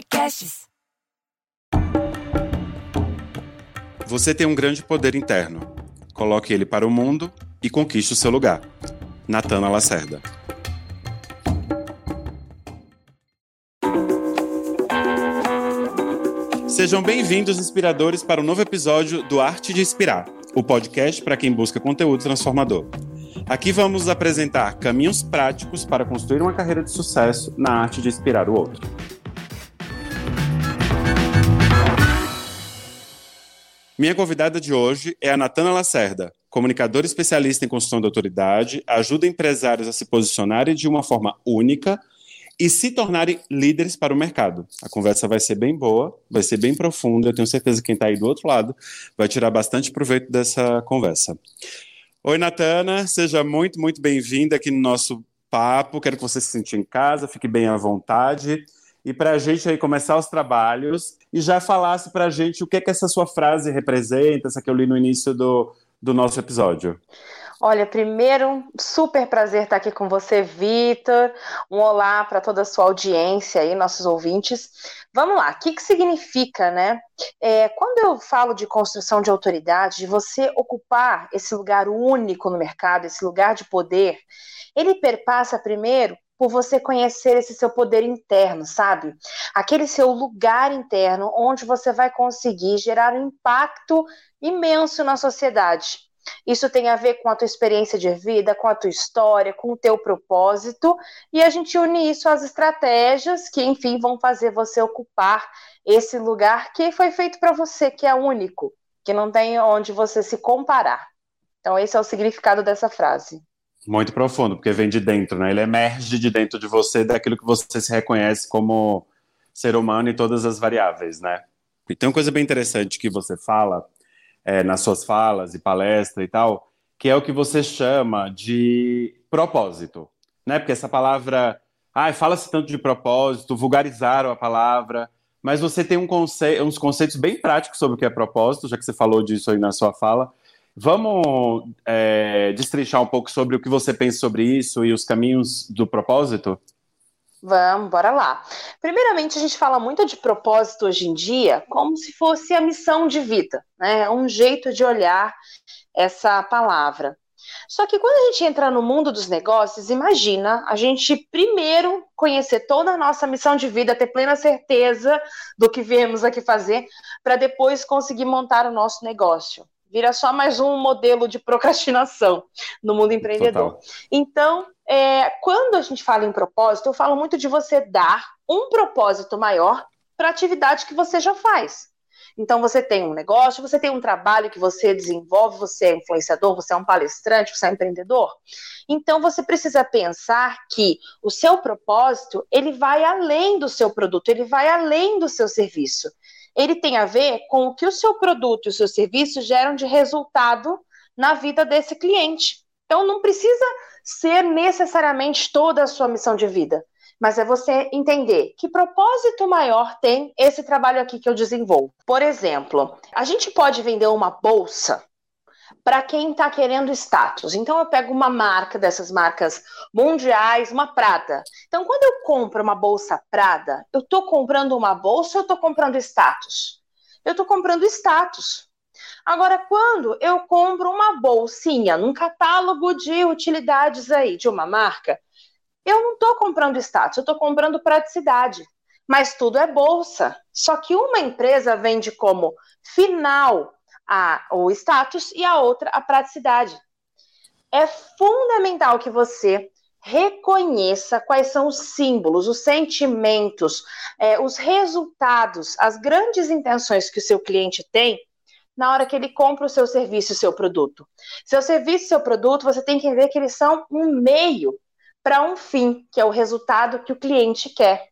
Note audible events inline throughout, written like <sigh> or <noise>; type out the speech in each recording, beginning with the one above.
Podcasts. Você tem um grande poder interno. Coloque ele para o mundo e conquiste o seu lugar. Natana Lacerda. Sejam bem-vindos, inspiradores, para um novo episódio do Arte de Inspirar, o podcast para quem busca conteúdo transformador. Aqui vamos apresentar caminhos práticos para construir uma carreira de sucesso na arte de inspirar o outro. Minha convidada de hoje é a Natana Lacerda, comunicadora especialista em construção de autoridade, ajuda empresários a se posicionarem de uma forma única e se tornarem líderes para o mercado. A conversa vai ser bem boa, vai ser bem profunda, eu tenho certeza que quem está aí do outro lado vai tirar bastante proveito dessa conversa. Oi, Natana, seja muito, muito bem-vinda aqui no nosso papo. Quero que você se sinta em casa, fique bem à vontade. E para a gente aí começar os trabalhos e já falasse para a gente o que é que essa sua frase representa, essa que eu li no início do, do nosso episódio. Olha, primeiro, super prazer estar aqui com você, Vitor. Um olá para toda a sua audiência aí, nossos ouvintes. Vamos lá, o que, que significa, né? É, quando eu falo de construção de autoridade, de você ocupar esse lugar único no mercado, esse lugar de poder, ele perpassa primeiro por você conhecer esse seu poder interno, sabe? Aquele seu lugar interno onde você vai conseguir gerar um impacto imenso na sociedade. Isso tem a ver com a tua experiência de vida, com a tua história, com o teu propósito, e a gente une isso às estratégias que, enfim, vão fazer você ocupar esse lugar que foi feito para você, que é único, que não tem onde você se comparar. Então, esse é o significado dessa frase. Muito profundo, porque vem de dentro, né? Ele emerge de dentro de você, daquilo que você se reconhece como ser humano e todas as variáveis, né? E tem uma coisa bem interessante que você fala, é, nas suas falas e palestra e tal, que é o que você chama de propósito, né? Porque essa palavra, ah, fala-se tanto de propósito, vulgarizaram a palavra, mas você tem um conce uns conceitos bem práticos sobre o que é propósito, já que você falou disso aí na sua fala. Vamos é, destrinchar um pouco sobre o que você pensa sobre isso e os caminhos do propósito? Vamos, bora lá. Primeiramente, a gente fala muito de propósito hoje em dia como se fosse a missão de vida, né? É um jeito de olhar essa palavra. Só que quando a gente entra no mundo dos negócios, imagina a gente primeiro conhecer toda a nossa missão de vida, ter plena certeza do que viemos aqui fazer, para depois conseguir montar o nosso negócio. Vira só mais um modelo de procrastinação no mundo empreendedor. Total. Então, é, quando a gente fala em propósito, eu falo muito de você dar um propósito maior para a atividade que você já faz. Então, você tem um negócio, você tem um trabalho que você desenvolve, você é influenciador, você é um palestrante, você é um empreendedor. Então, você precisa pensar que o seu propósito, ele vai além do seu produto, ele vai além do seu serviço. Ele tem a ver com o que o seu produto e o seu serviço geram de resultado na vida desse cliente. Então, não precisa ser necessariamente toda a sua missão de vida, mas é você entender que propósito maior tem esse trabalho aqui que eu desenvolvo. Por exemplo, a gente pode vender uma bolsa para quem está querendo status. Então eu pego uma marca dessas marcas mundiais, uma Prada. Então quando eu compro uma bolsa Prada, eu estou comprando uma bolsa ou eu estou comprando status? Eu estou comprando status. Agora, quando eu compro uma bolsinha num catálogo de utilidades aí de uma marca, eu não estou comprando status, eu estou comprando praticidade. Mas tudo é bolsa. Só que uma empresa vende como final a, o status e a outra a praticidade. É fundamental que você reconheça quais são os símbolos, os sentimentos, é, os resultados, as grandes intenções que o seu cliente tem na hora que ele compra o seu serviço, o seu produto. Seu serviço, seu produto, você tem que ver que eles são um meio para um fim, que é o resultado que o cliente quer.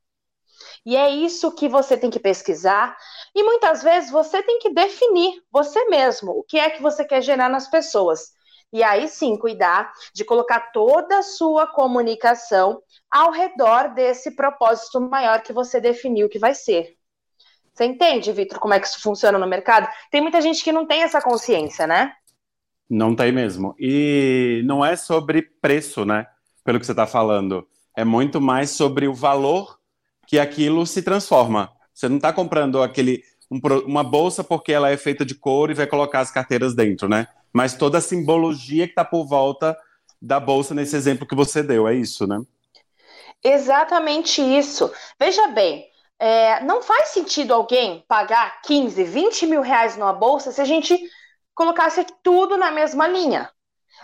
E é isso que você tem que pesquisar. E muitas vezes você tem que definir você mesmo o que é que você quer gerar nas pessoas. E aí sim, cuidar de colocar toda a sua comunicação ao redor desse propósito maior que você definiu que vai ser. Você entende, Vitor, como é que isso funciona no mercado? Tem muita gente que não tem essa consciência, né? Não tem mesmo. E não é sobre preço, né? Pelo que você está falando. É muito mais sobre o valor que aquilo se transforma. Você não está comprando aquele um, uma bolsa porque ela é feita de couro e vai colocar as carteiras dentro, né? Mas toda a simbologia que está por volta da bolsa nesse exemplo que você deu, é isso, né? Exatamente isso. Veja bem, é, não faz sentido alguém pagar 15, 20 mil reais numa bolsa se a gente colocasse tudo na mesma linha.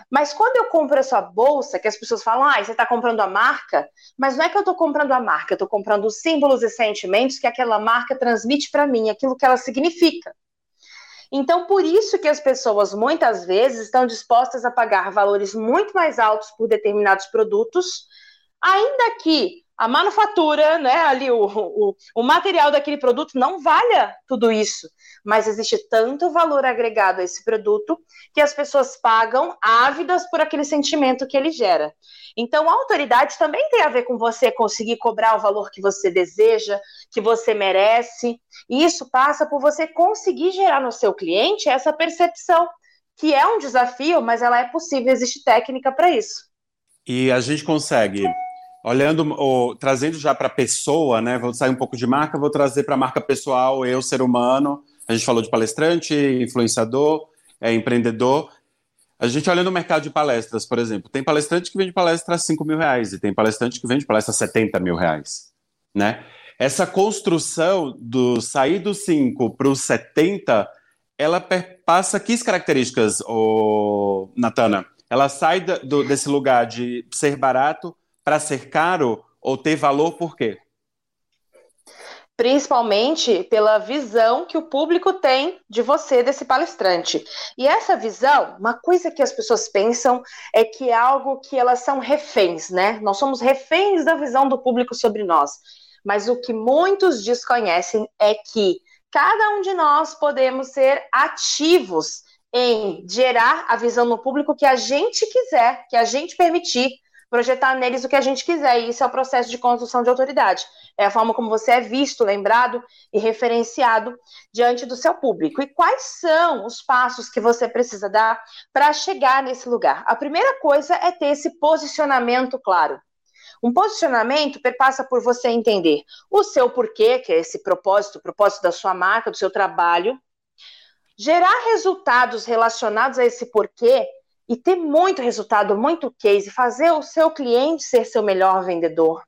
Mas quando eu compro essa bolsa, que as pessoas falam, ah, você está comprando a marca, mas não é que eu estou comprando a marca, eu estou comprando os símbolos e sentimentos que aquela marca transmite para mim, aquilo que ela significa. Então, por isso que as pessoas muitas vezes estão dispostas a pagar valores muito mais altos por determinados produtos, ainda que a manufatura, né, ali o, o, o material daquele produto não valha tudo isso, mas existe tanto valor agregado a esse produto que as pessoas pagam ávidas por aquele sentimento que ele gera. Então, a autoridade também tem a ver com você conseguir cobrar o valor que você deseja, que você merece, e isso passa por você conseguir gerar no seu cliente essa percepção, que é um desafio, mas ela é possível, existe técnica para isso. E a gente consegue olhando, ou, trazendo já para a pessoa, né? Vou sair um pouco de marca, vou trazer para a marca pessoal, eu, ser humano. A gente falou de palestrante, influenciador, é, empreendedor. A gente olha no mercado de palestras, por exemplo, tem palestrante que vende palestra a 5 mil reais e tem palestrante que vende palestra a 70 mil reais, né? Essa construção do sair do 5 para o 70, ela passa que características, oh, Natana? Ela sai do, desse lugar de ser barato para ser caro ou ter valor por quê? Principalmente pela visão que o público tem de você, desse palestrante. E essa visão, uma coisa que as pessoas pensam é que é algo que elas são reféns, né? Nós somos reféns da visão do público sobre nós. Mas o que muitos desconhecem é que cada um de nós podemos ser ativos em gerar a visão no público que a gente quiser, que a gente permitir, projetar neles o que a gente quiser. E isso é o processo de construção de autoridade. É a forma como você é visto, lembrado e referenciado diante do seu público. E quais são os passos que você precisa dar para chegar nesse lugar? A primeira coisa é ter esse posicionamento claro. Um posicionamento perpassa por você entender o seu porquê, que é esse propósito, o propósito da sua marca, do seu trabalho, gerar resultados relacionados a esse porquê e ter muito resultado, muito case, fazer o seu cliente ser seu melhor vendedor.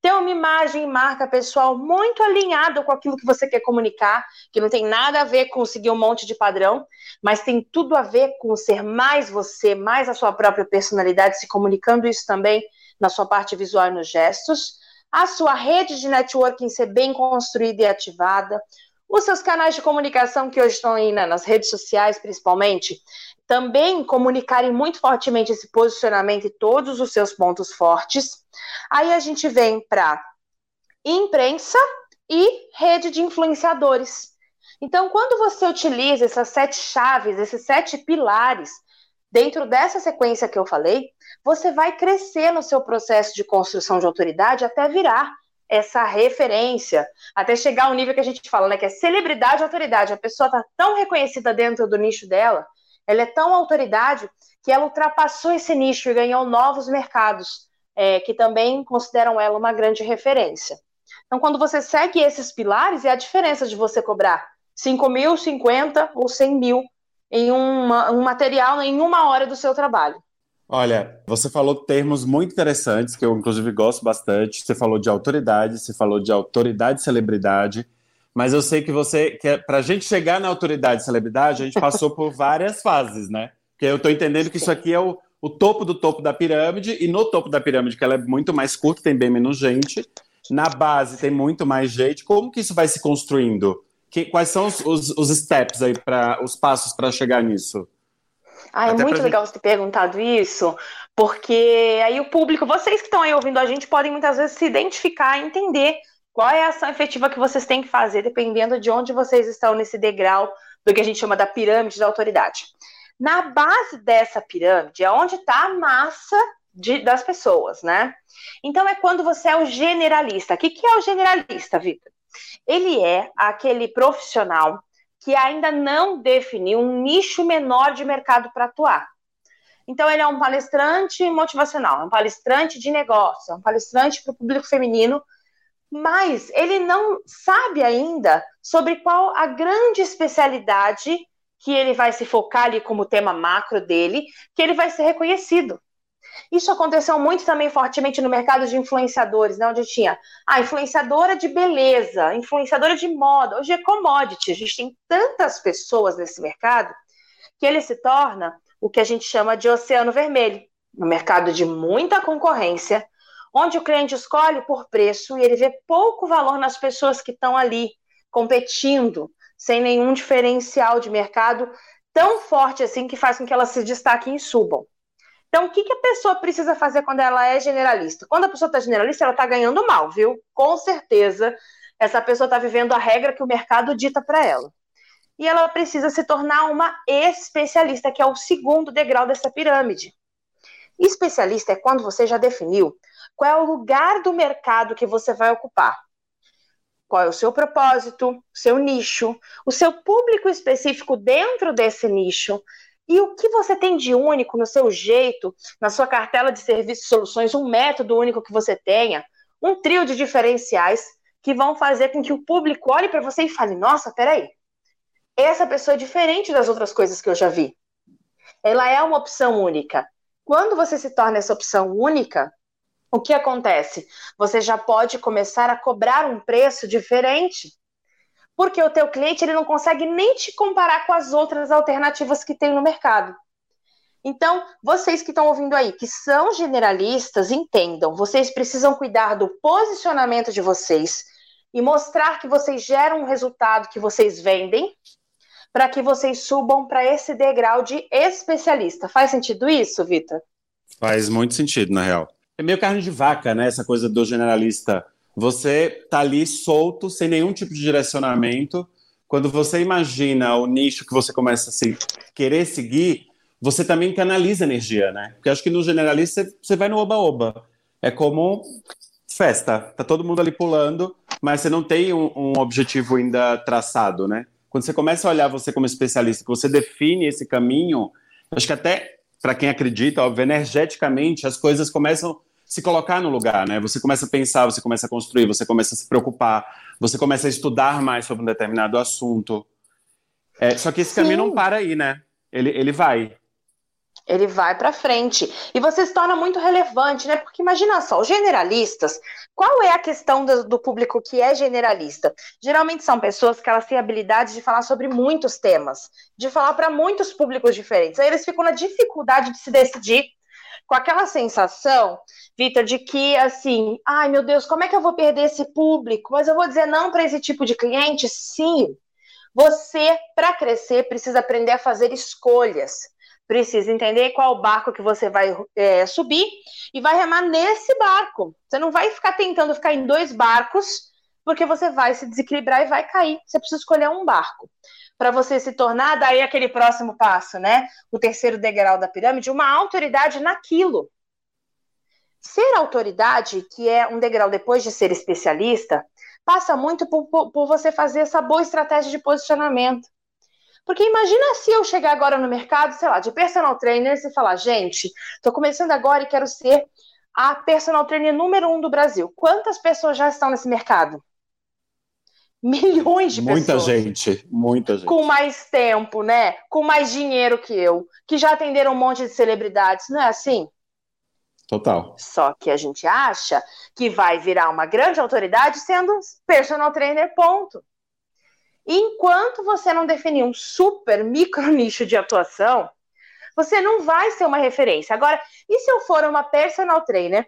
Ter uma imagem e marca pessoal muito alinhada com aquilo que você quer comunicar, que não tem nada a ver com seguir um monte de padrão, mas tem tudo a ver com ser mais você, mais a sua própria personalidade, se comunicando isso também na sua parte visual e nos gestos. A sua rede de networking ser bem construída e ativada. Os seus canais de comunicação que hoje estão aí nas redes sociais, principalmente, também comunicarem muito fortemente esse posicionamento e todos os seus pontos fortes. Aí a gente vem para imprensa e rede de influenciadores. Então, quando você utiliza essas sete chaves, esses sete pilares, dentro dessa sequência que eu falei, você vai crescer no seu processo de construção de autoridade até virar essa referência, até chegar ao nível que a gente fala, né, que é celebridade e autoridade. A pessoa está tão reconhecida dentro do nicho dela ela é tão autoridade que ela ultrapassou esse nicho e ganhou novos mercados, é, que também consideram ela uma grande referência. Então, quando você segue esses pilares, é a diferença de você cobrar 5 mil, 50 ou 100 mil em uma, um material em uma hora do seu trabalho. Olha, você falou termos muito interessantes, que eu inclusive gosto bastante. Você falou de autoridade, você falou de autoridade e celebridade. Mas eu sei que você, que é, para a gente chegar na autoridade e celebridade, a gente passou por várias fases, né? Porque eu estou entendendo que isso aqui é o, o topo do topo da pirâmide, e no topo da pirâmide, que ela é muito mais curta, tem bem menos gente. Na base tem muito mais gente. Como que isso vai se construindo? Que, quais são os, os, os steps aí, para os passos para chegar nisso? Ah, é Até muito legal gente... você ter perguntado isso, porque aí o público, vocês que estão aí ouvindo a gente, podem muitas vezes se identificar e entender qual é a ação efetiva que vocês têm que fazer, dependendo de onde vocês estão nesse degrau do que a gente chama da pirâmide da autoridade? Na base dessa pirâmide é onde está a massa de, das pessoas, né? Então é quando você é o generalista. O que, que é o generalista, Vitor? Ele é aquele profissional que ainda não definiu um nicho menor de mercado para atuar. Então, ele é um palestrante motivacional, é um palestrante de negócio, é um palestrante para o público feminino mas ele não sabe ainda sobre qual a grande especialidade que ele vai se focar ali como tema macro dele, que ele vai ser reconhecido. Isso aconteceu muito também fortemente no mercado de influenciadores, né, onde tinha a influenciadora de beleza, influenciadora de moda, hoje é commodity. A gente tem tantas pessoas nesse mercado que ele se torna o que a gente chama de oceano vermelho, no mercado de muita concorrência, onde o cliente escolhe por preço e ele vê pouco valor nas pessoas que estão ali competindo, sem nenhum diferencial de mercado tão forte assim que faz com que elas se destaquem e subam. Então, o que, que a pessoa precisa fazer quando ela é generalista? Quando a pessoa está generalista, ela está ganhando mal, viu? Com certeza, essa pessoa está vivendo a regra que o mercado dita para ela. E ela precisa se tornar uma especialista, que é o segundo degrau dessa pirâmide. Especialista é quando você já definiu qual é o lugar do mercado que você vai ocupar. Qual é o seu propósito, seu nicho, o seu público específico dentro desse nicho, e o que você tem de único no seu jeito, na sua cartela de serviços e soluções, um método único que você tenha, um trio de diferenciais que vão fazer com que o público olhe para você e fale: nossa, peraí, essa pessoa é diferente das outras coisas que eu já vi. Ela é uma opção única. Quando você se torna essa opção única, o que acontece? Você já pode começar a cobrar um preço diferente porque o teu cliente ele não consegue nem te comparar com as outras alternativas que tem no mercado. Então, vocês que estão ouvindo aí, que são generalistas, entendam, vocês precisam cuidar do posicionamento de vocês e mostrar que vocês geram um resultado que vocês vendem, para que vocês subam para esse degrau de especialista. Faz sentido isso, Vitor? Faz muito sentido, na real. É meio carne de vaca, né? Essa coisa do generalista você tá ali solto, sem nenhum tipo de direcionamento. Quando você imagina o nicho que você começa a se, querer seguir, você também canaliza energia, né? Porque acho que no generalista você vai no oba-oba. É como festa, tá todo mundo ali pulando, mas você não tem um, um objetivo ainda traçado, né? Quando você começa a olhar você como especialista, que você define esse caminho, acho que até para quem acredita, óbvio, energeticamente as coisas começam se colocar no lugar, né? Você começa a pensar, você começa a construir, você começa a se preocupar, você começa a estudar mais sobre um determinado assunto. É, só que esse Sim. caminho não para aí, né? Ele, ele vai. Ele vai para frente. E você se torna muito relevante, né? Porque imagina só, os generalistas, qual é a questão do, do público que é generalista? Geralmente são pessoas que elas têm habilidade de falar sobre muitos temas, de falar para muitos públicos diferentes. Aí eles ficam na dificuldade de se decidir com aquela sensação, Vitor, de que assim, ai meu Deus, como é que eu vou perder esse público? Mas eu vou dizer não para esse tipo de cliente? Sim. Você, para crescer, precisa aprender a fazer escolhas. Precisa entender qual barco que você vai é, subir e vai remar nesse barco. Você não vai ficar tentando ficar em dois barcos, porque você vai se desequilibrar e vai cair. Você precisa escolher um barco para você se tornar, daí aquele próximo passo, né? O terceiro degrau da pirâmide, uma autoridade naquilo. Ser autoridade, que é um degrau depois de ser especialista, passa muito por, por, por você fazer essa boa estratégia de posicionamento. Porque imagina se eu chegar agora no mercado, sei lá, de personal trainer e falar, gente, estou começando agora e quero ser a personal trainer número um do Brasil. Quantas pessoas já estão nesse mercado? Milhões de muita pessoas. Muita gente, muita gente. Com mais tempo, né? Com mais dinheiro que eu, que já atenderam um monte de celebridades, não é assim? Total. Só que a gente acha que vai virar uma grande autoridade sendo personal trainer, ponto. enquanto você não definir um super micro <laughs> nicho de atuação, você não vai ser uma referência. Agora, e se eu for uma personal trainer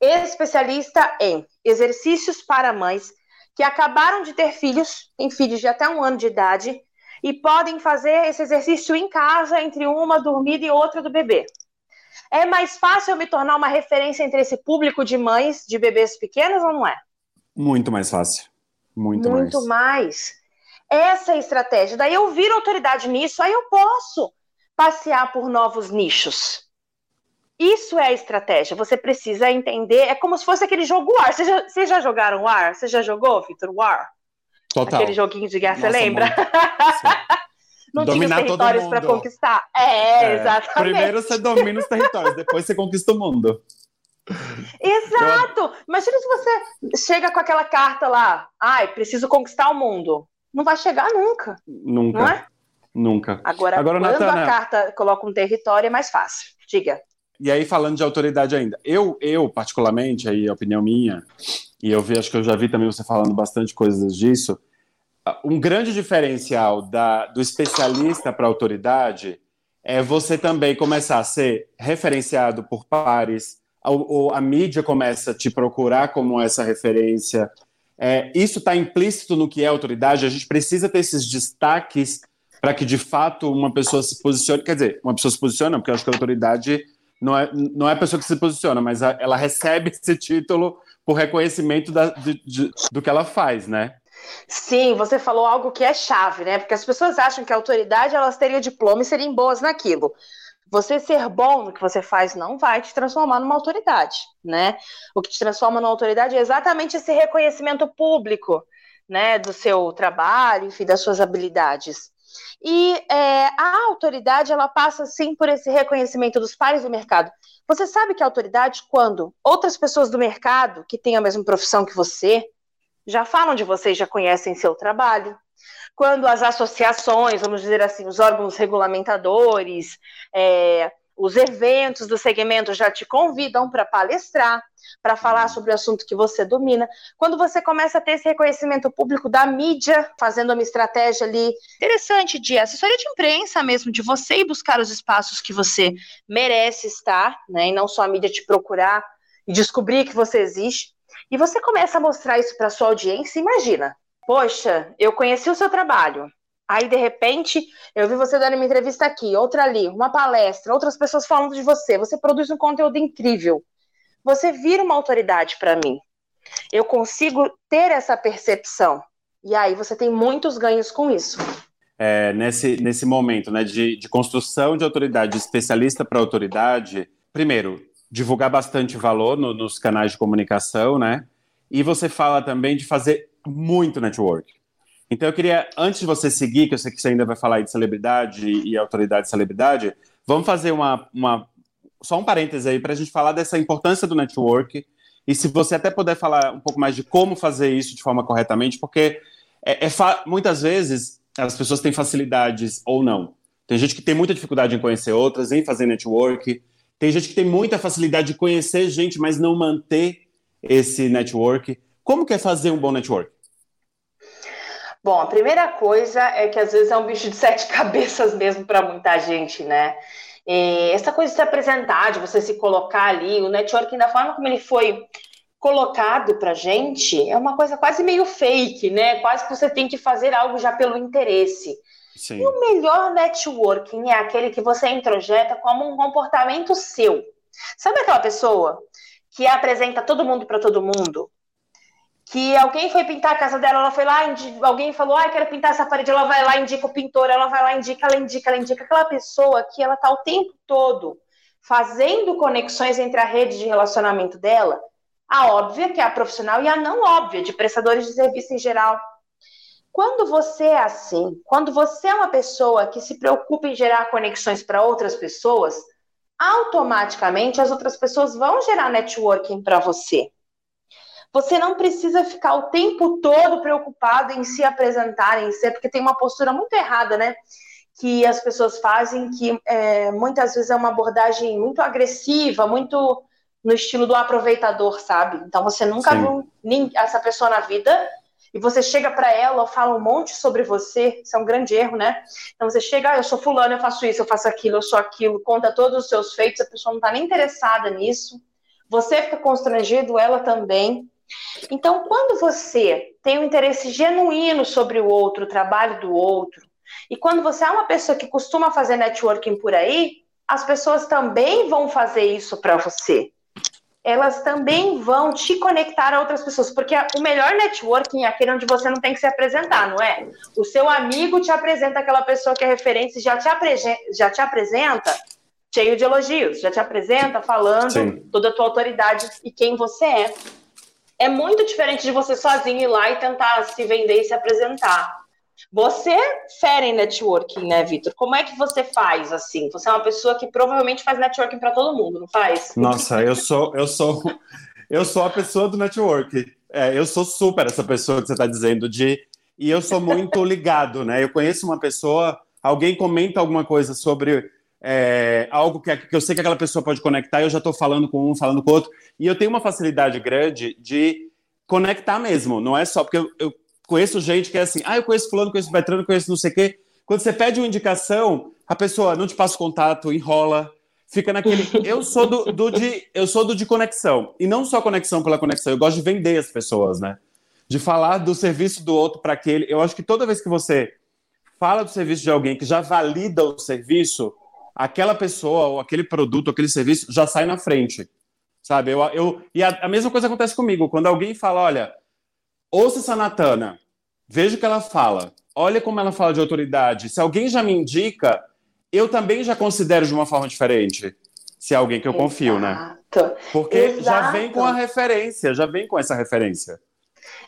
especialista em exercícios para mães que acabaram de ter filhos, têm filhos de até um ano de idade, e podem fazer esse exercício em casa, entre uma dormida e outra do bebê. É mais fácil eu me tornar uma referência entre esse público de mães de bebês pequenos ou não é? Muito mais fácil. Muito, Muito mais. mais. Essa é a estratégia. Daí eu viro autoridade nisso, aí eu posso passear por novos nichos. Isso é a estratégia. Você precisa entender. É como se fosse aquele jogo War. Vocês já, vocês já jogaram War? Você já jogou, Victor? War? Total. Aquele joguinho de guerra, você lembra? <laughs> Não Dominar tinha os territórios para conquistar. É, é, exatamente. Primeiro você domina os territórios, depois você conquista o mundo. Exato! Imagina se você chega com aquela carta lá, ai, preciso conquistar o mundo. Não vai chegar nunca. Nunca. Não é? Nunca. Agora, Agora quando Natana... a carta coloca um território, é mais fácil. Diga. E aí, falando de autoridade ainda, eu, eu particularmente, aí a opinião minha, e eu vi, acho que eu já vi também você falando bastante coisas disso, um grande diferencial da, do especialista para a autoridade é você também começar a ser referenciado por pares, a, a mídia começa a te procurar como essa referência. É, isso está implícito no que é autoridade, a gente precisa ter esses destaques para que de fato uma pessoa se posicione. Quer dizer, uma pessoa se posiciona, porque eu acho que a autoridade não é, não é a pessoa que se posiciona, mas a, ela recebe <laughs> esse título por reconhecimento da, de, de, do que ela faz, né? Sim, você falou algo que é chave, né? Porque as pessoas acham que a autoridade elas teriam diploma e seriam boas naquilo. Você ser bom no que você faz não vai te transformar numa autoridade, né? O que te transforma numa autoridade é exatamente esse reconhecimento público, né, do seu trabalho, enfim, das suas habilidades. E é, a autoridade, ela passa, sim, por esse reconhecimento dos pares do mercado. Você sabe que a autoridade, quando outras pessoas do mercado, que têm a mesma profissão que você, já falam de você já conhecem seu trabalho, quando as associações, vamos dizer assim, os órgãos regulamentadores, é, os eventos do segmento já te convidam para palestrar, para falar sobre o assunto que você domina. Quando você começa a ter esse reconhecimento público da mídia, fazendo uma estratégia ali interessante de assessoria de imprensa mesmo, de você ir buscar os espaços que você merece estar, né, e não só a mídia te procurar e descobrir que você existe. E você começa a mostrar isso para sua audiência, imagina. Poxa, eu conheci o seu trabalho, Aí, de repente, eu vi você dando uma entrevista aqui, outra ali, uma palestra, outras pessoas falando de você. Você produz um conteúdo incrível. Você vira uma autoridade para mim. Eu consigo ter essa percepção. E aí você tem muitos ganhos com isso. É, nesse, nesse momento né, de, de construção de autoridade, de especialista para autoridade, primeiro, divulgar bastante valor no, nos canais de comunicação, né? E você fala também de fazer muito network. Então eu queria, antes de você seguir, que eu sei que você ainda vai falar de celebridade e autoridade de celebridade, vamos fazer uma, uma só um parêntese aí para a gente falar dessa importância do network e se você até puder falar um pouco mais de como fazer isso de forma corretamente, porque é, é muitas vezes as pessoas têm facilidades ou não. Tem gente que tem muita dificuldade em conhecer outras, em fazer network. Tem gente que tem muita facilidade de conhecer gente, mas não manter esse network. Como que é fazer um bom network? Bom, a primeira coisa é que às vezes é um bicho de sete <laughs> cabeças mesmo para muita gente, né? E essa coisa de se apresentar, de você se colocar ali, o networking da forma como ele foi colocado para gente é uma coisa quase meio fake, né? Quase que você tem que fazer algo já pelo interesse. Sim. E o melhor networking é aquele que você introjeta como um comportamento seu. Sabe aquela pessoa que apresenta todo mundo para todo mundo? Que alguém foi pintar a casa dela, ela foi lá, alguém falou, ah, quero pintar essa parede, ela vai lá, indica o pintor, ela vai lá, indica, ela indica, ela indica aquela pessoa que ela tá o tempo todo fazendo conexões entre a rede de relacionamento dela, a óbvia, que é a profissional, e a não óbvia, de prestadores de serviço em geral. Quando você é assim, quando você é uma pessoa que se preocupa em gerar conexões para outras pessoas, automaticamente as outras pessoas vão gerar networking para você. Você não precisa ficar o tempo todo preocupado em se apresentar, em ser, porque tem uma postura muito errada, né? Que as pessoas fazem, que é, muitas vezes é uma abordagem muito agressiva, muito no estilo do aproveitador, sabe? Então você nunca Sim. viu nem, essa pessoa na vida e você chega para ela, fala um monte sobre você, isso é um grande erro, né? Então você chega, ah, eu sou fulano, eu faço isso, eu faço aquilo, eu sou aquilo, conta todos os seus feitos, a pessoa não está nem interessada nisso. Você fica constrangido, ela também. Então, quando você tem um interesse genuíno sobre o outro, o trabalho do outro, e quando você é uma pessoa que costuma fazer networking por aí, as pessoas também vão fazer isso para você. Elas também vão te conectar a outras pessoas, porque o melhor networking é aquele onde você não tem que se apresentar, não é? O seu amigo te apresenta aquela pessoa que é referência e já te, já te apresenta cheio de elogios, já te apresenta falando Sim. toda a tua autoridade e quem você é é muito diferente de você sozinho ir lá e tentar se vender e se apresentar. Você fere networking, né, Vitor? Como é que você faz assim? Você é uma pessoa que provavelmente faz networking para todo mundo, não faz? Nossa, eu sou, eu sou, eu sou a pessoa do network. É, eu sou super essa pessoa que você está dizendo de e eu sou muito ligado, né? Eu conheço uma pessoa, alguém comenta alguma coisa sobre é, algo que, que, eu sei que aquela pessoa pode conectar, eu já estou falando com um, falando com o outro, e eu tenho uma facilidade grande de conectar mesmo, não é só porque eu, eu conheço gente que é assim, ah, eu conheço fulano, conheço Betrano, conheço não sei o quê. Quando você pede uma indicação, a pessoa não te passa o contato, enrola, fica naquele. <laughs> Eu sou do, do, de, eu sou do de conexão. E não só conexão pela conexão, eu gosto de vender as pessoas, né? De falar do serviço do outro para aquele. Eu acho que toda vez que você fala do serviço de alguém que já valida o serviço, aquela pessoa, ou aquele produto, aquele serviço já sai na frente. Sabe? Eu, eu, e a, a mesma coisa acontece comigo. Quando alguém fala, olha, ouça essa Natana, veja o que ela fala, olha como ela fala de autoridade. Se alguém já me indica, eu também já considero de uma forma diferente. Se é alguém que eu Exato. confio, né? Porque Exato. já vem com a referência, já vem com essa referência.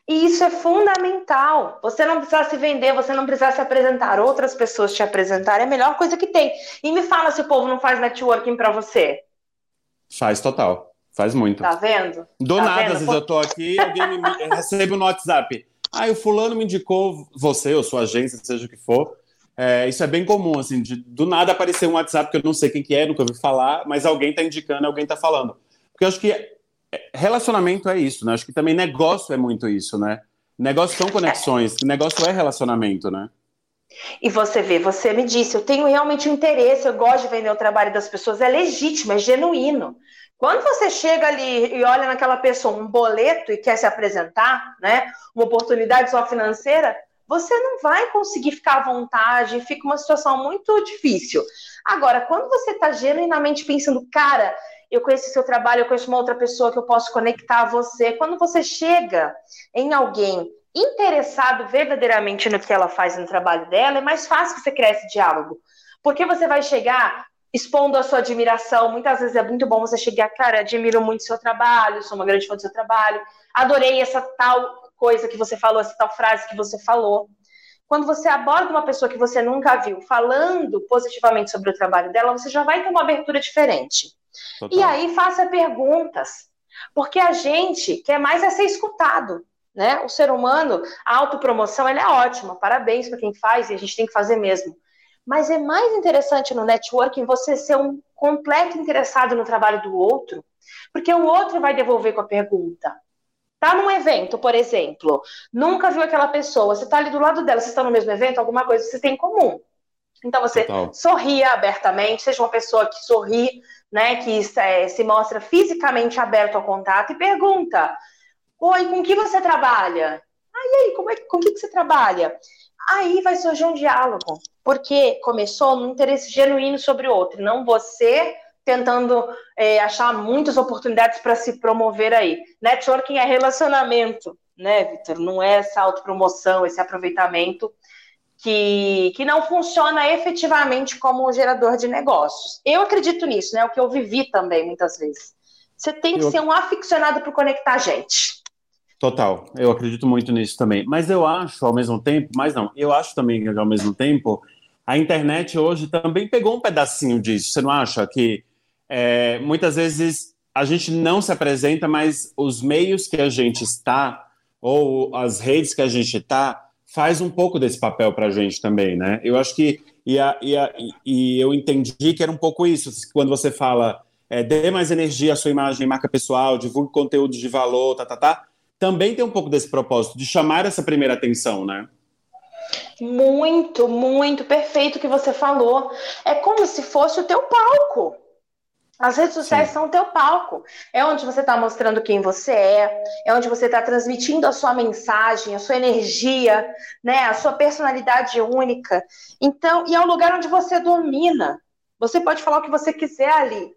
E isso é fundamental. Você não precisa se vender, você não precisa se apresentar, outras pessoas te apresentarem, é a melhor coisa que tem. E me fala se o povo não faz networking para você. Faz total. Faz muito. Tá vendo? Do tá nada, vendo? às vezes eu tô aqui, alguém me, recebe no WhatsApp. Ah, o fulano me indicou você, ou sua agência, seja o que for. É, isso é bem comum, assim, de, do nada aparecer um WhatsApp que eu não sei quem que é, nunca ouvi falar, mas alguém está indicando, alguém está falando. Porque eu acho que relacionamento é isso, né? Acho que também negócio é muito isso, né? Negócio são conexões, negócio é relacionamento, né? E você vê, você me disse, eu tenho realmente um interesse, eu gosto de vender o trabalho das pessoas, é legítimo, é genuíno. Quando você chega ali e olha naquela pessoa um boleto e quer se apresentar, né, uma oportunidade só financeira, você não vai conseguir ficar à vontade, fica uma situação muito difícil. Agora, quando você está genuinamente pensando, cara, eu conheço seu trabalho, eu conheço uma outra pessoa que eu posso conectar a você, quando você chega em alguém interessado verdadeiramente no que ela faz no trabalho dela, é mais fácil você criar esse diálogo. Porque você vai chegar expondo a sua admiração. Muitas vezes é muito bom você chegar, cara, admiro muito seu trabalho, sou uma grande fã do seu trabalho, adorei essa tal coisa que você falou, essa tal frase que você falou. Quando você aborda uma pessoa que você nunca viu falando positivamente sobre o trabalho dela, você já vai ter uma abertura diferente. Total. E aí faça perguntas, porque a gente quer mais é ser escutado. Né? O ser humano, a autopromoção, ela é ótima, parabéns para quem faz e a gente tem que fazer mesmo. Mas é mais interessante no networking você ser um completo interessado no trabalho do outro, porque o outro vai devolver com a pergunta. Tá num evento, por exemplo, nunca viu aquela pessoa, você tá ali do lado dela, vocês estão no mesmo evento, alguma coisa você tem em comum. Então você Total. sorria abertamente, seja uma pessoa que sorri, né, que é, se mostra fisicamente aberto ao contato e pergunta: Oi, com que você trabalha? Ah, e aí, como é, com que, que você trabalha? Aí vai surgir um diálogo, porque começou um interesse genuíno sobre o outro, não você tentando é, achar muitas oportunidades para se promover aí. Networking é relacionamento, né, Vitor? Não é essa autopromoção, esse aproveitamento que, que não funciona efetivamente como um gerador de negócios. Eu acredito nisso, né? É o que eu vivi também muitas vezes. Você tem que eu... ser um aficionado por conectar gente. Total, eu acredito muito nisso também. Mas eu acho, ao mesmo tempo, mas não, eu acho também que ao mesmo tempo, a internet hoje também pegou um pedacinho disso. Você não acha que é, muitas vezes a gente não se apresenta, mas os meios que a gente está, ou as redes que a gente está, faz um pouco desse papel para a gente também, né? Eu acho que, e, a, e, a, e, eu entendi que era um pouco isso, quando você fala, é, dê mais energia à sua imagem, marca pessoal, divulgue conteúdo de valor, tá, tá, tá também tem um pouco desse propósito, de chamar essa primeira atenção, né? Muito, muito perfeito o que você falou. É como se fosse o teu palco. As redes sociais Sim. são o teu palco. É onde você está mostrando quem você é, é onde você está transmitindo a sua mensagem, a sua energia, né, a sua personalidade única. Então, e é um lugar onde você domina. Você pode falar o que você quiser ali.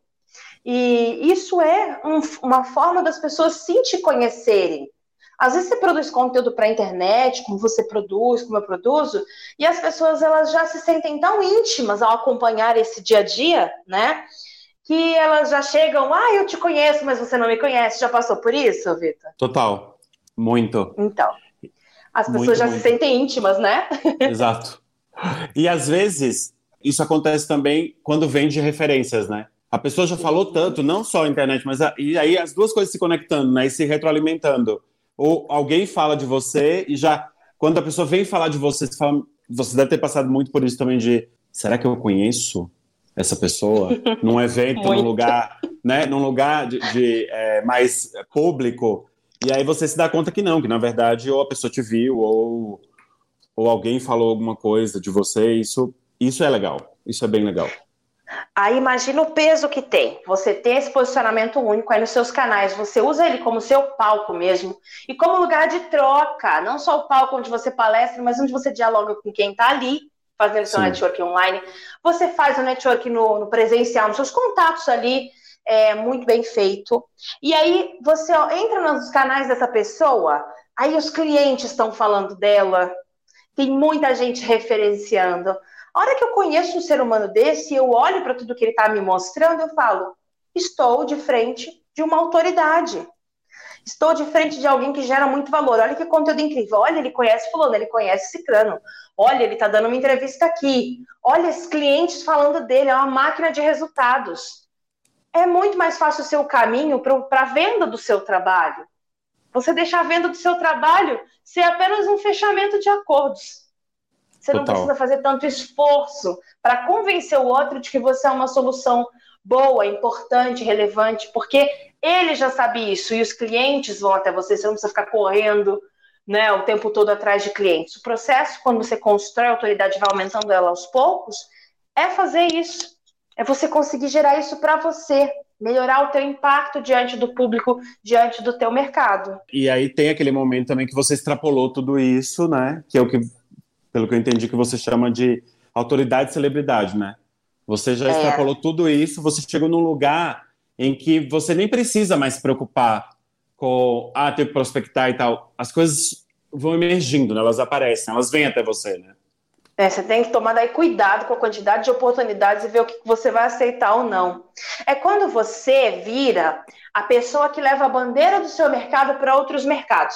E isso é um, uma forma das pessoas sim te conhecerem. Às vezes você produz conteúdo para a internet, como você produz, como eu produzo, e as pessoas elas já se sentem tão íntimas ao acompanhar esse dia a dia, né? Que elas já chegam, ah, eu te conheço, mas você não me conhece. Já passou por isso, Vitor? Total, muito. Então, As pessoas muito, já muito. se sentem íntimas, né? Exato. E às vezes isso acontece também quando vem de referências, né? A pessoa já falou tanto, não só a internet, mas a, e aí as duas coisas se conectando, né? E se retroalimentando. Ou alguém fala de você e já quando a pessoa vem falar de você, você, fala, você deve ter passado muito por isso também de será que eu conheço essa pessoa num <laughs> evento, num lugar, né? Num lugar de, de é, mais público. E aí você se dá conta que não, que na verdade ou a pessoa te viu ou ou alguém falou alguma coisa de você. Isso isso é legal. Isso é bem legal. Aí imagina o peso que tem. Você tem esse posicionamento único aí nos seus canais, você usa ele como seu palco mesmo e como lugar de troca, não só o palco onde você palestra, mas onde você dialoga com quem está ali fazendo seu Sim. network online. Você faz o network no, no, presencial, nos seus contatos ali, é muito bem feito. E aí você ó, entra nos canais dessa pessoa, aí os clientes estão falando dela, tem muita gente referenciando. A hora que eu conheço um ser humano desse, eu olho para tudo que ele está me mostrando, eu falo: estou de frente de uma autoridade. Estou de frente de alguém que gera muito valor. Olha que conteúdo incrível. Olha, ele conhece fulano, ele conhece ciclano. Olha, ele está dando uma entrevista aqui. Olha, os clientes falando dele, é uma máquina de resultados. É muito mais fácil o seu caminho para a venda do seu trabalho. Você deixar a venda do seu trabalho ser apenas um fechamento de acordos. Você Total. não precisa fazer tanto esforço para convencer o outro de que você é uma solução boa, importante, relevante, porque ele já sabe isso e os clientes vão até você, você não precisa ficar correndo né, o tempo todo atrás de clientes. O processo, quando você constrói a autoridade vai aumentando ela aos poucos, é fazer isso. É você conseguir gerar isso para você, melhorar o teu impacto diante do público, diante do teu mercado. E aí tem aquele momento também que você extrapolou tudo isso, né? Que é o que pelo que eu entendi, que você chama de autoridade e celebridade, né? Você já é. extrapolou tudo isso, você chegou num lugar em que você nem precisa mais se preocupar com, ah, ter que prospectar e tal. As coisas vão emergindo, né? elas aparecem, elas vêm até você, né? É, você tem que tomar daí cuidado com a quantidade de oportunidades e ver o que você vai aceitar ou não. É quando você vira a pessoa que leva a bandeira do seu mercado para outros mercados.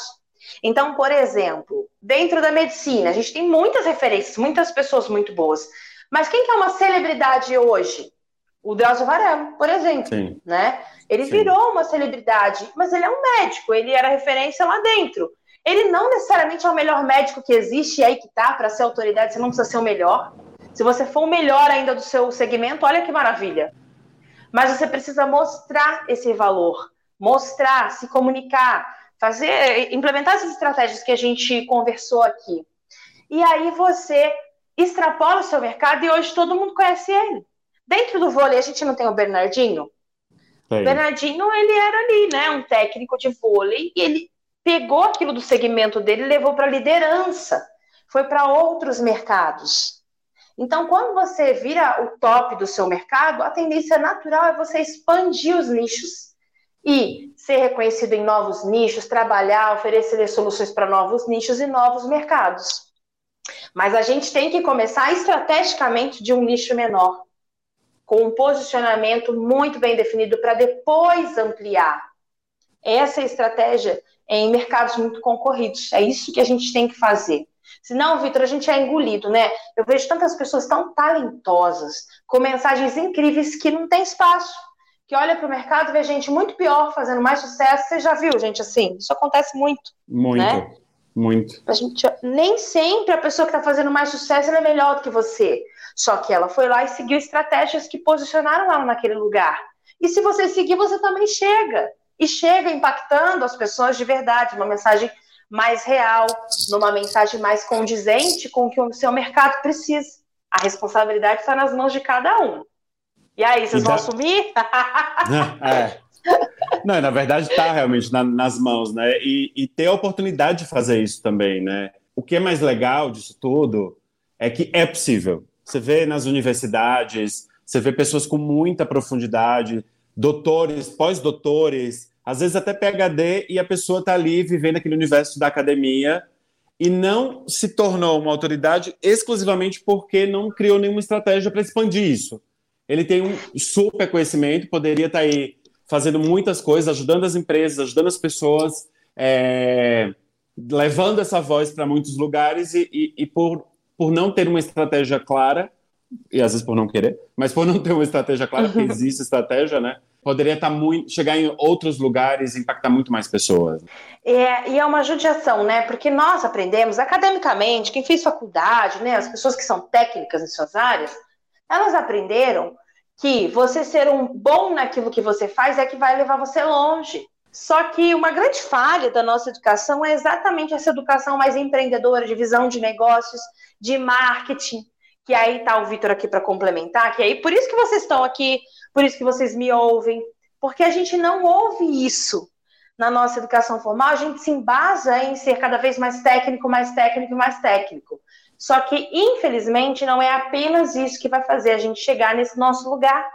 Então, por exemplo, dentro da medicina, a gente tem muitas referências, muitas pessoas muito boas. Mas quem que é uma celebridade hoje? O Drauzio Varela, por exemplo, Sim. né? Ele Sim. virou uma celebridade, mas ele é um médico, ele era referência lá dentro. Ele não necessariamente é o melhor médico que existe, e aí que tá, para ser autoridade, você não precisa ser o melhor. Se você for o melhor ainda do seu segmento, olha que maravilha. Mas você precisa mostrar esse valor, mostrar, se comunicar, fazer, implementar essas estratégias que a gente conversou aqui. E aí você extrapola o seu mercado e hoje todo mundo conhece ele. Dentro do vôlei, a gente não tem o Bernardinho? O Bernardinho, ele era ali, né, um técnico de vôlei, e ele pegou aquilo do segmento dele e levou para a liderança. Foi para outros mercados. Então, quando você vira o top do seu mercado, a tendência natural é você expandir os nichos e ser reconhecido em novos nichos, trabalhar, oferecer soluções para novos nichos e novos mercados. Mas a gente tem que começar estrategicamente de um nicho menor, com um posicionamento muito bem definido para depois ampliar. Essa é a estratégia em mercados muito concorridos. É isso que a gente tem que fazer. Senão, Vitor, a gente é engolido, né? Eu vejo tantas pessoas tão talentosas, com mensagens incríveis que não tem espaço que olha para o mercado e vê gente muito pior fazendo mais sucesso. Você já viu gente assim? Isso acontece muito. Muito. Né? Muito. A gente, nem sempre a pessoa que está fazendo mais sucesso é melhor do que você. Só que ela foi lá e seguiu estratégias que posicionaram ela naquele lugar. E se você seguir, você também chega. E chega impactando as pessoas de verdade, uma mensagem mais real, numa mensagem mais condizente com o que o seu mercado precisa. A responsabilidade está nas mãos de cada um. E aí, vocês vão assumir? <laughs> é. Não, na verdade está realmente na, nas mãos, né? E, e, ter a oportunidade de fazer isso também, né? O que é mais legal disso tudo é que é possível. Você vê nas universidades, você vê pessoas com muita profundidade, doutores, pós-doutores, às vezes até PhD, e a pessoa está ali vivendo aquele universo da academia e não se tornou uma autoridade exclusivamente porque não criou nenhuma estratégia para expandir isso. Ele tem um super conhecimento, poderia estar tá aí fazendo muitas coisas, ajudando as empresas, ajudando as pessoas, é, levando essa voz para muitos lugares e, e, e, por, por não ter uma estratégia clara, e às vezes por não querer, mas por não ter uma estratégia clara, porque <laughs> existe estratégia, né? Poderia estar tá muito, chegar em outros lugares e impactar muito mais pessoas. É, e é uma judiação, né? Porque nós aprendemos academicamente, quem fez faculdade, né? As pessoas que são técnicas em suas áreas, elas aprenderam que você ser um bom naquilo que você faz é que vai levar você longe. Só que uma grande falha da nossa educação é exatamente essa educação mais empreendedora, de visão de negócios, de marketing, que aí está o Vitor aqui para complementar, que aí por isso que vocês estão aqui, por isso que vocês me ouvem, porque a gente não ouve isso na nossa educação formal, a gente se embasa em ser cada vez mais técnico, mais técnico, mais técnico. Só que, infelizmente, não é apenas isso que vai fazer a gente chegar nesse nosso lugar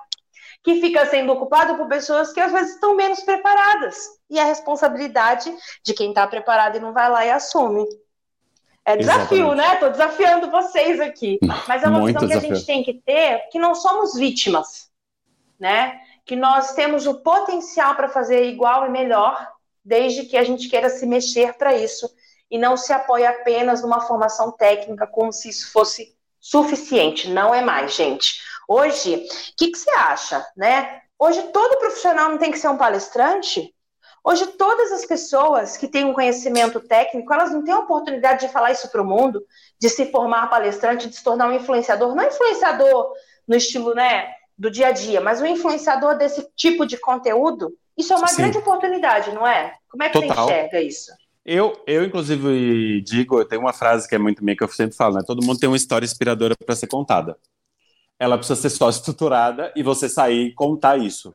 que fica sendo ocupado por pessoas que às vezes estão menos preparadas. E a responsabilidade de quem está preparado e não vai lá e assume. É desafio, Exatamente. né? Estou desafiando vocês aqui. Mas é uma Muito visão que desafio. a gente tem que ter que não somos vítimas, né? Que nós temos o potencial para fazer igual e melhor, desde que a gente queira se mexer para isso e não se apoie apenas numa formação técnica como se isso fosse suficiente. Não é mais, gente. Hoje, o que, que você acha, né? Hoje todo profissional não tem que ser um palestrante? Hoje todas as pessoas que têm um conhecimento técnico, elas não têm a oportunidade de falar isso para o mundo, de se formar palestrante, de se tornar um influenciador, não influenciador no estilo, né, do dia a dia, mas um influenciador desse tipo de conteúdo. Isso é uma Sim. grande oportunidade, não é? Como é que Total. você enxerga isso? Eu, eu, inclusive, digo, eu tenho uma frase que é muito minha que eu sempre falo, né? Todo mundo tem uma história inspiradora para ser contada ela precisa ser só estruturada e você sair e contar isso.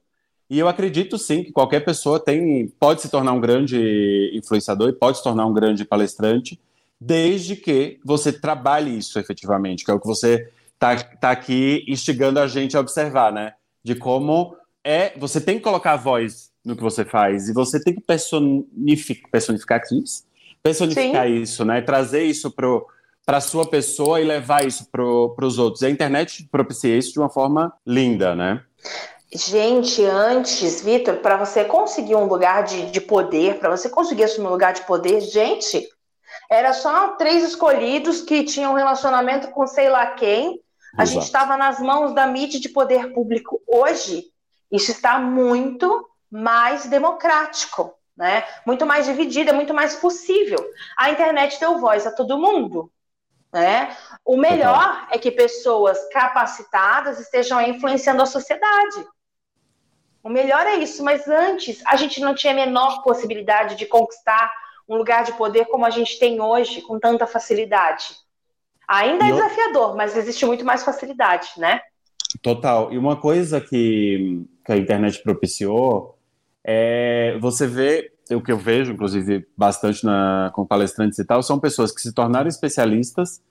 E eu acredito sim que qualquer pessoa tem pode se tornar um grande influenciador e pode se tornar um grande palestrante, desde que você trabalhe isso efetivamente, que é o que você está tá aqui instigando a gente a observar, né? De como é. Você tem que colocar a voz no que você faz e você tem que personificar, personificar isso? Personificar sim. isso, né? Trazer isso pro para a sua pessoa e levar isso para os outros. E a internet propicia isso de uma forma linda, né? Gente, antes, Vitor, para você conseguir um lugar de, de poder, para você conseguir assumir um lugar de poder, gente, era só três escolhidos que tinham um relacionamento com sei lá quem. A Exato. gente estava nas mãos da mídia de poder público. Hoje, isso está muito mais democrático, né? Muito mais dividido, é muito mais possível. A internet deu voz a todo mundo. Né? O melhor é que pessoas capacitadas estejam influenciando a sociedade. O melhor é isso, mas antes a gente não tinha a menor possibilidade de conquistar um lugar de poder como a gente tem hoje, com tanta facilidade. Ainda é desafiador, mas existe muito mais facilidade, né? Total. E uma coisa que, que a internet propiciou é você vê, o que eu vejo, inclusive, bastante na, com palestrantes e tal, são pessoas que se tornaram especialistas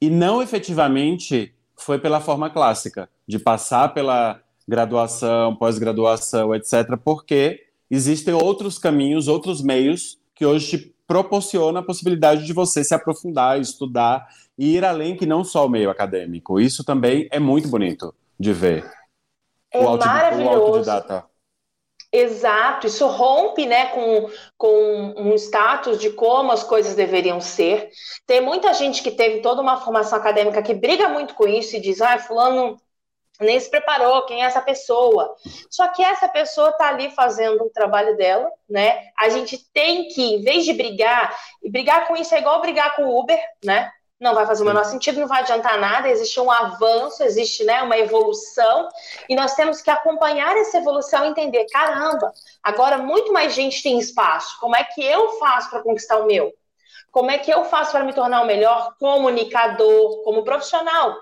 e não efetivamente foi pela forma clássica, de passar pela graduação, pós-graduação, etc., porque existem outros caminhos, outros meios que hoje te proporciona a possibilidade de você se aprofundar, estudar e ir além que não só o meio acadêmico. Isso também é muito bonito de ver. É o maravilhoso. O autodidata. Exato, isso rompe né, com, com um status de como as coisas deveriam ser. Tem muita gente que teve toda uma formação acadêmica que briga muito com isso e diz: ah, Fulano nem se preparou, quem é essa pessoa? Só que essa pessoa está ali fazendo o trabalho dela, né? A gente tem que, em vez de brigar, e brigar com isso é igual brigar com o Uber, né? não vai fazer o menor sentido, não vai adiantar nada, existe um avanço, existe né, uma evolução, e nós temos que acompanhar essa evolução e entender, caramba, agora muito mais gente tem espaço, como é que eu faço para conquistar o meu? Como é que eu faço para me tornar o melhor comunicador, como profissional?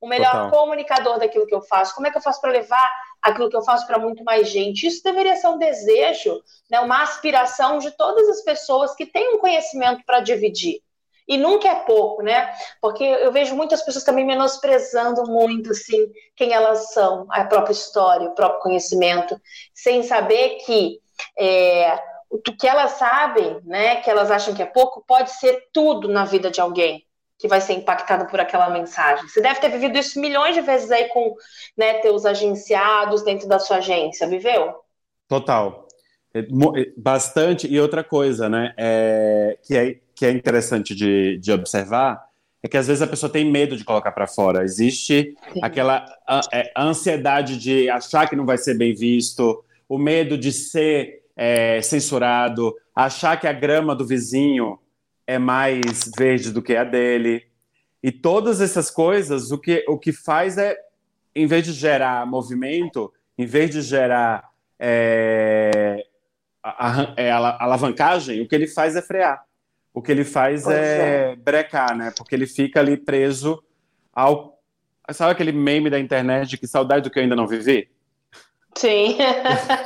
O melhor Total. comunicador daquilo que eu faço? Como é que eu faço para levar aquilo que eu faço para muito mais gente? Isso deveria ser um desejo, né, uma aspiração de todas as pessoas que têm um conhecimento para dividir. E nunca é pouco, né? Porque eu vejo muitas pessoas também menosprezando muito, assim, quem elas são, a própria história, o próprio conhecimento, sem saber que é, o que elas sabem, né, que elas acham que é pouco, pode ser tudo na vida de alguém que vai ser impactado por aquela mensagem. Você deve ter vivido isso milhões de vezes aí com né, teus agenciados dentro da sua agência, viveu? Total. É, é, bastante. E outra coisa, né? É, que é que é interessante de, de observar é que às vezes a pessoa tem medo de colocar para fora. Existe Sim. aquela a, é, a ansiedade de achar que não vai ser bem visto, o medo de ser é, censurado, achar que a grama do vizinho é mais verde do que a dele. E todas essas coisas, o que, o que faz é, em vez de gerar movimento, em vez de gerar é, a, a, é, a, alavancagem, o que ele faz é frear. O que ele faz é, é brecar, né? Porque ele fica ali preso ao. Sabe aquele meme da internet de que saudade do que eu ainda não vivi? Sim.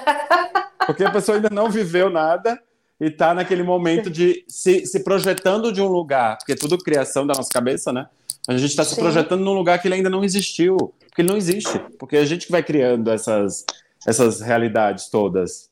<laughs> Porque a pessoa ainda não viveu nada e está naquele momento de se, se projetando de um lugar, porque é tudo criação da nossa cabeça, né? A gente está se projetando num lugar que ele ainda não existiu, porque ele não existe, porque é a gente que vai criando essas, essas realidades todas.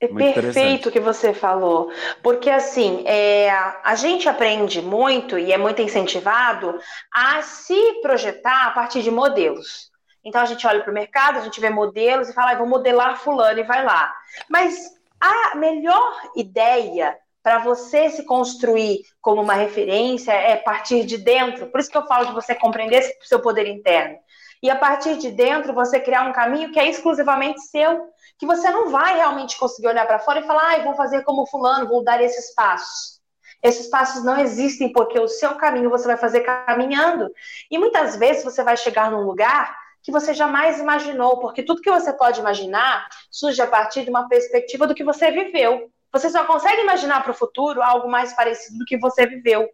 É perfeito o que você falou, porque assim é, a gente aprende muito e é muito incentivado a se projetar a partir de modelos. Então a gente olha para o mercado, a gente vê modelos e fala, ah, vou modelar fulano e vai lá. Mas a melhor ideia para você se construir como uma referência é partir de dentro. Por isso que eu falo de você compreender seu poder interno. E a partir de dentro você criar um caminho que é exclusivamente seu, que você não vai realmente conseguir olhar para fora e falar, ah, vou fazer como fulano, vou dar esses passos. Esses passos não existem porque o seu caminho você vai fazer caminhando. E muitas vezes você vai chegar num lugar que você jamais imaginou, porque tudo que você pode imaginar surge a partir de uma perspectiva do que você viveu. Você só consegue imaginar para o futuro algo mais parecido do que você viveu.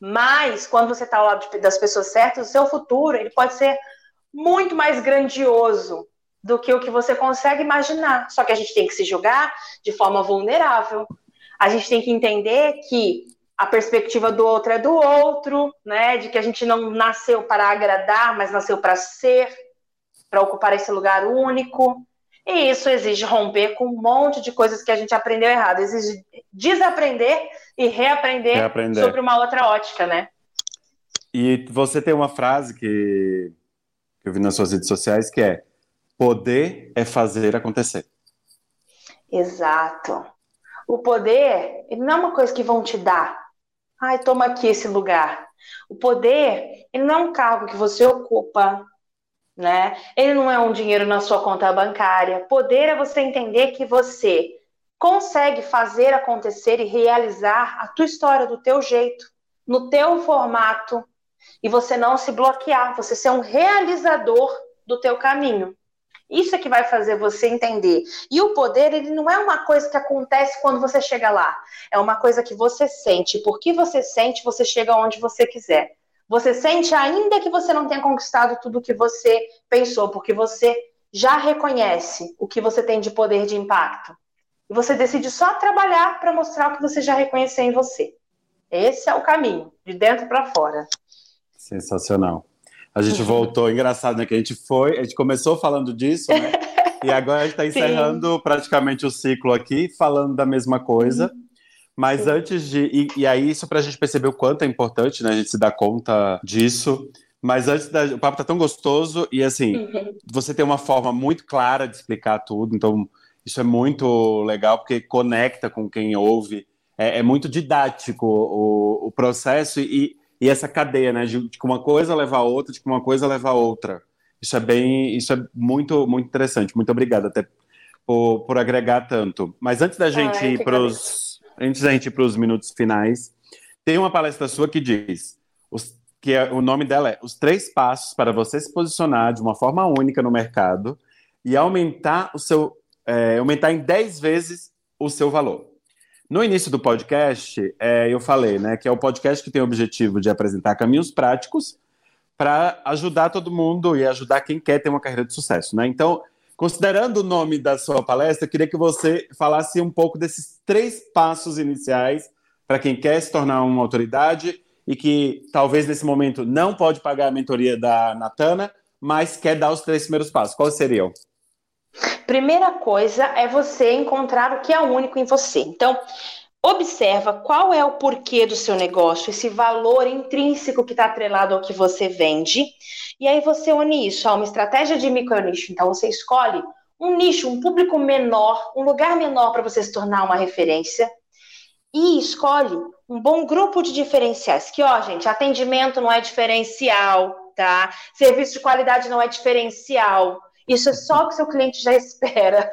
Mas, quando você está ao lado das pessoas certas, o seu futuro ele pode ser muito mais grandioso do que o que você consegue imaginar. Só que a gente tem que se jogar de forma vulnerável. A gente tem que entender que a perspectiva do outro é do outro, né? De que a gente não nasceu para agradar, mas nasceu para ser, para ocupar esse lugar único. E isso exige romper com um monte de coisas que a gente aprendeu errado. Exige desaprender e reaprender, reaprender. sobre uma outra ótica, né? E você tem uma frase que eu vi nas suas redes sociais que é poder é fazer acontecer. Exato. O poder, não é uma coisa que vão te dar, Ai, toma aqui esse lugar. O poder, ele não é um cargo que você ocupa, né? Ele não é um dinheiro na sua conta bancária. Poder é você entender que você consegue fazer acontecer e realizar a tua história do teu jeito, no teu formato, e você não se bloquear, você ser um realizador do teu caminho. Isso é que vai fazer você entender. E o poder, ele não é uma coisa que acontece quando você chega lá. É uma coisa que você sente. Porque você sente, você chega onde você quiser. Você sente ainda que você não tenha conquistado tudo o que você pensou, porque você já reconhece o que você tem de poder de impacto. E você decide só trabalhar para mostrar o que você já reconheceu em você. Esse é o caminho, de dentro para fora. Sensacional. A gente voltou, engraçado, né? Que a gente foi, a gente começou falando disso, né? e agora a gente <laughs> está encerrando praticamente o ciclo aqui, falando da mesma coisa. Uhum. Mas Sim. antes de. E, e aí, isso para a gente perceber o quanto é importante, né? A gente se dar conta disso. Mas antes da. O papo tá tão gostoso e assim, uhum. você tem uma forma muito clara de explicar tudo, então isso é muito legal, porque conecta com quem ouve. É, é muito didático o, o processo e, e essa cadeia, né, de, de que uma coisa leva a outra, de que uma coisa leva a outra. Isso é bem, isso é muito, muito interessante. Muito obrigado até por, por agregar tanto. Mas antes da gente Ai, ir para os, antes da gente ir para os minutos finais, tem uma palestra sua que diz os, que é, o nome dela é Os Três Passos para você se posicionar de uma forma única no mercado e aumentar o seu, é, aumentar em 10 vezes o seu valor. No início do podcast, é, eu falei né, que é o podcast que tem o objetivo de apresentar caminhos práticos para ajudar todo mundo e ajudar quem quer ter uma carreira de sucesso. Né? Então, considerando o nome da sua palestra, eu queria que você falasse um pouco desses três passos iniciais para quem quer se tornar uma autoridade e que talvez nesse momento não pode pagar a mentoria da Natana, mas quer dar os três primeiros passos. Quais seriam? Primeira coisa é você encontrar o que é único em você. Então, observa qual é o porquê do seu negócio, esse valor intrínseco que está atrelado ao que você vende, e aí você une isso a uma estratégia de micro-nicho. Então, você escolhe um nicho, um público menor, um lugar menor para você se tornar uma referência. e escolhe um bom grupo de diferenciais. Que, ó, gente, atendimento não é diferencial, tá? Serviço de qualidade não é diferencial. Isso é só o que seu cliente já <laughs> espera.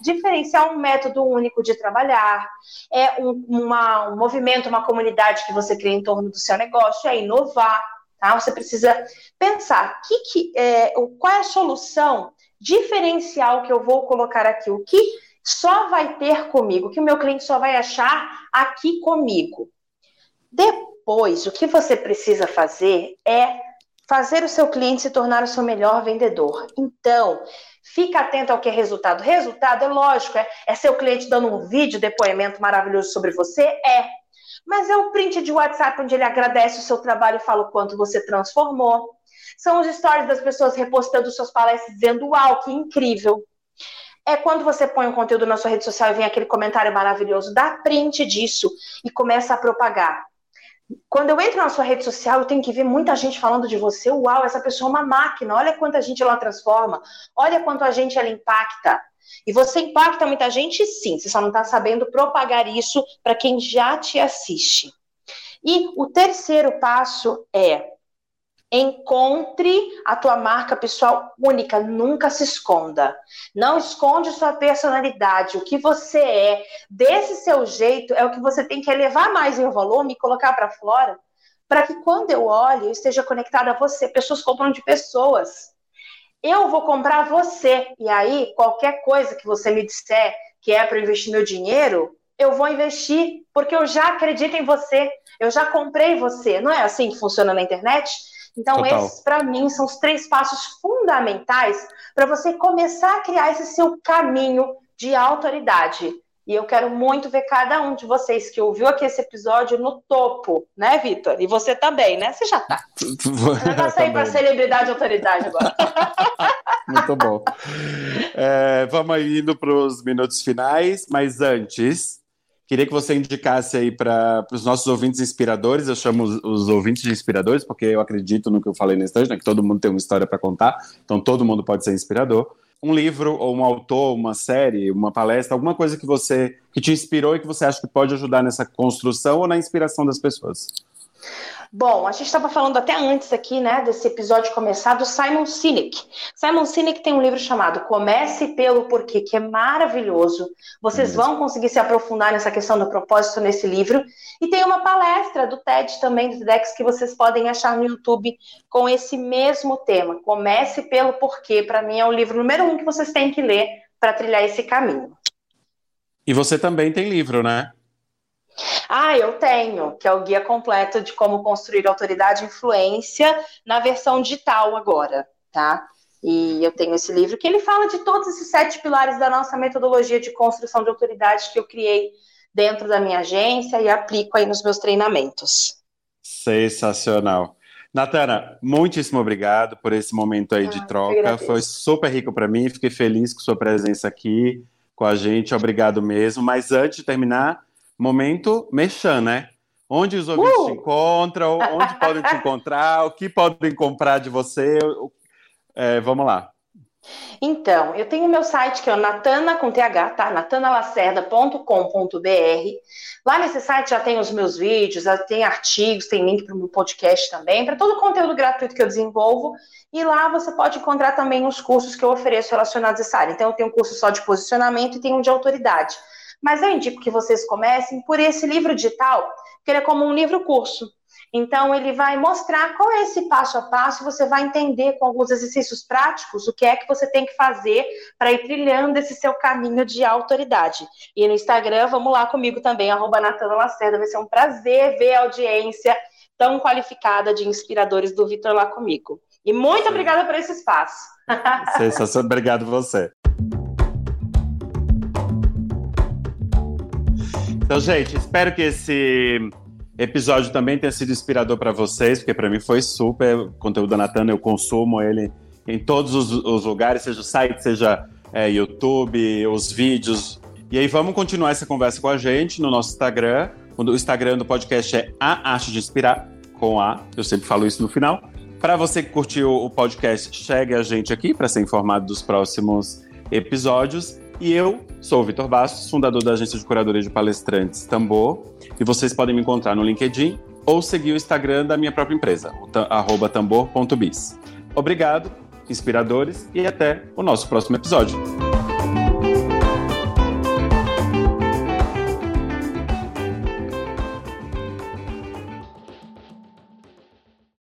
Diferenciar um método único de trabalhar, é um, uma, um movimento, uma comunidade que você cria em torno do seu negócio, é inovar. Tá? Você precisa pensar que, que, é, qual é a solução diferencial que eu vou colocar aqui, o que só vai ter comigo, o que o meu cliente só vai achar aqui comigo. Depois, o que você precisa fazer é fazer o seu cliente se tornar o seu melhor vendedor. Então, fica atento ao que é resultado. Resultado é lógico, é, é seu cliente dando um vídeo, depoimento maravilhoso sobre você? É. Mas é o print de WhatsApp onde ele agradece o seu trabalho e fala o quanto você transformou. São os stories das pessoas repostando suas palestras dizendo: Uau, que incrível! É quando você põe um conteúdo na sua rede social e vem aquele comentário maravilhoso, dá print disso e começa a propagar. Quando eu entro na sua rede social, eu tenho que ver muita gente falando de você. Uau, essa pessoa é uma máquina. Olha quanta gente ela transforma. Olha quanto a gente ela impacta. E você impacta muita gente, sim. Você só não está sabendo propagar isso para quem já te assiste. E o terceiro passo é Encontre a tua marca pessoal única, nunca se esconda. Não esconde sua personalidade, o que você é. Desse seu jeito é o que você tem que elevar mais em volume e colocar para fora, para que quando eu olhe, eu esteja conectada a você. Pessoas compram de pessoas. Eu vou comprar você. E aí, qualquer coisa que você me disser que é para investir meu dinheiro, eu vou investir, porque eu já acredito em você. Eu já comprei você. Não é assim que funciona na internet? Então, Total. esses, para mim, são os três passos fundamentais para você começar a criar esse seu caminho de autoridade. E eu quero muito ver cada um de vocês que ouviu aqui esse episódio no topo, né, Vitor? E você também, né? Você já tá. Eu já <laughs> saí para celebridade e autoridade agora. <laughs> <laughs> muito bom. É, vamos indo para os minutos finais, mas antes, Queria que você indicasse aí para os nossos ouvintes inspiradores, eu chamo os, os, ouvintes de inspiradores, porque eu acredito no que eu falei nesse instante, né, que todo mundo tem uma história para contar, então todo mundo pode ser inspirador. Um livro, ou um autor, uma série, uma palestra, alguma coisa que você que te inspirou e que você acha que pode ajudar nessa construção ou na inspiração das pessoas. Bom, a gente estava falando até antes aqui, né, desse episódio começar, do Simon Sinek. Simon Sinek tem um livro chamado Comece pelo Porquê, que é maravilhoso. Vocês vão conseguir se aprofundar nessa questão do propósito nesse livro. E tem uma palestra do TED também, do TEDx, que vocês podem achar no YouTube com esse mesmo tema. Comece pelo Porquê. Para mim é o livro número um que vocês têm que ler para trilhar esse caminho. E você também tem livro, né? Ah, eu tenho, que é o guia completo de como construir autoridade e influência na versão digital agora, tá? E eu tenho esse livro que ele fala de todos esses sete pilares da nossa metodologia de construção de autoridade que eu criei dentro da minha agência e aplico aí nos meus treinamentos. Sensacional. Natana, muitíssimo obrigado por esse momento aí ah, de troca. Foi super rico para mim. Fiquei feliz com sua presença aqui com a gente. Obrigado mesmo. Mas antes de terminar, momento mexan, né? Onde os ouvintes uh! te encontram, onde podem te encontrar, o que podem comprar de você. É, vamos lá. Então, eu tenho meu site que é o natana com th, tá? natanalacerda.com.br. Lá nesse site já tem os meus vídeos, já tem artigos, tem link para o meu podcast também, para todo o conteúdo gratuito que eu desenvolvo. E lá você pode encontrar também os cursos que eu ofereço relacionados a essa área. Então, eu tenho um curso só de posicionamento e tenho um de autoridade. Mas eu indico que vocês comecem por esse livro digital, que ele é como um livro curso. Então, ele vai mostrar qual é esse passo a passo, você vai entender com alguns exercícios práticos o que é que você tem que fazer para ir trilhando esse seu caminho de autoridade. E no Instagram, vamos lá comigo também, arroba Natana Lacerda, vai ser um prazer ver a audiência tão qualificada de inspiradores do Vitor lá comigo. E muito Sim. obrigada por esse espaço. Sensacional, obrigado você. Então, gente, espero que esse episódio também tenha sido inspirador para vocês, porque para mim foi super. O conteúdo da Natana, eu consumo ele em todos os, os lugares, seja o site, seja é, YouTube, os vídeos. E aí vamos continuar essa conversa com a gente no nosso Instagram. O Instagram do podcast é A Arte de Inspirar, com A. Eu sempre falo isso no final. Para você que curtiu o podcast, chegue a gente aqui para ser informado dos próximos episódios. E eu sou o Vitor Bastos, fundador da agência de curadoria de palestrantes Tambor. E vocês podem me encontrar no LinkedIn ou seguir o Instagram da minha própria empresa, o tambor.biz. Obrigado, inspiradores, e até o nosso próximo episódio.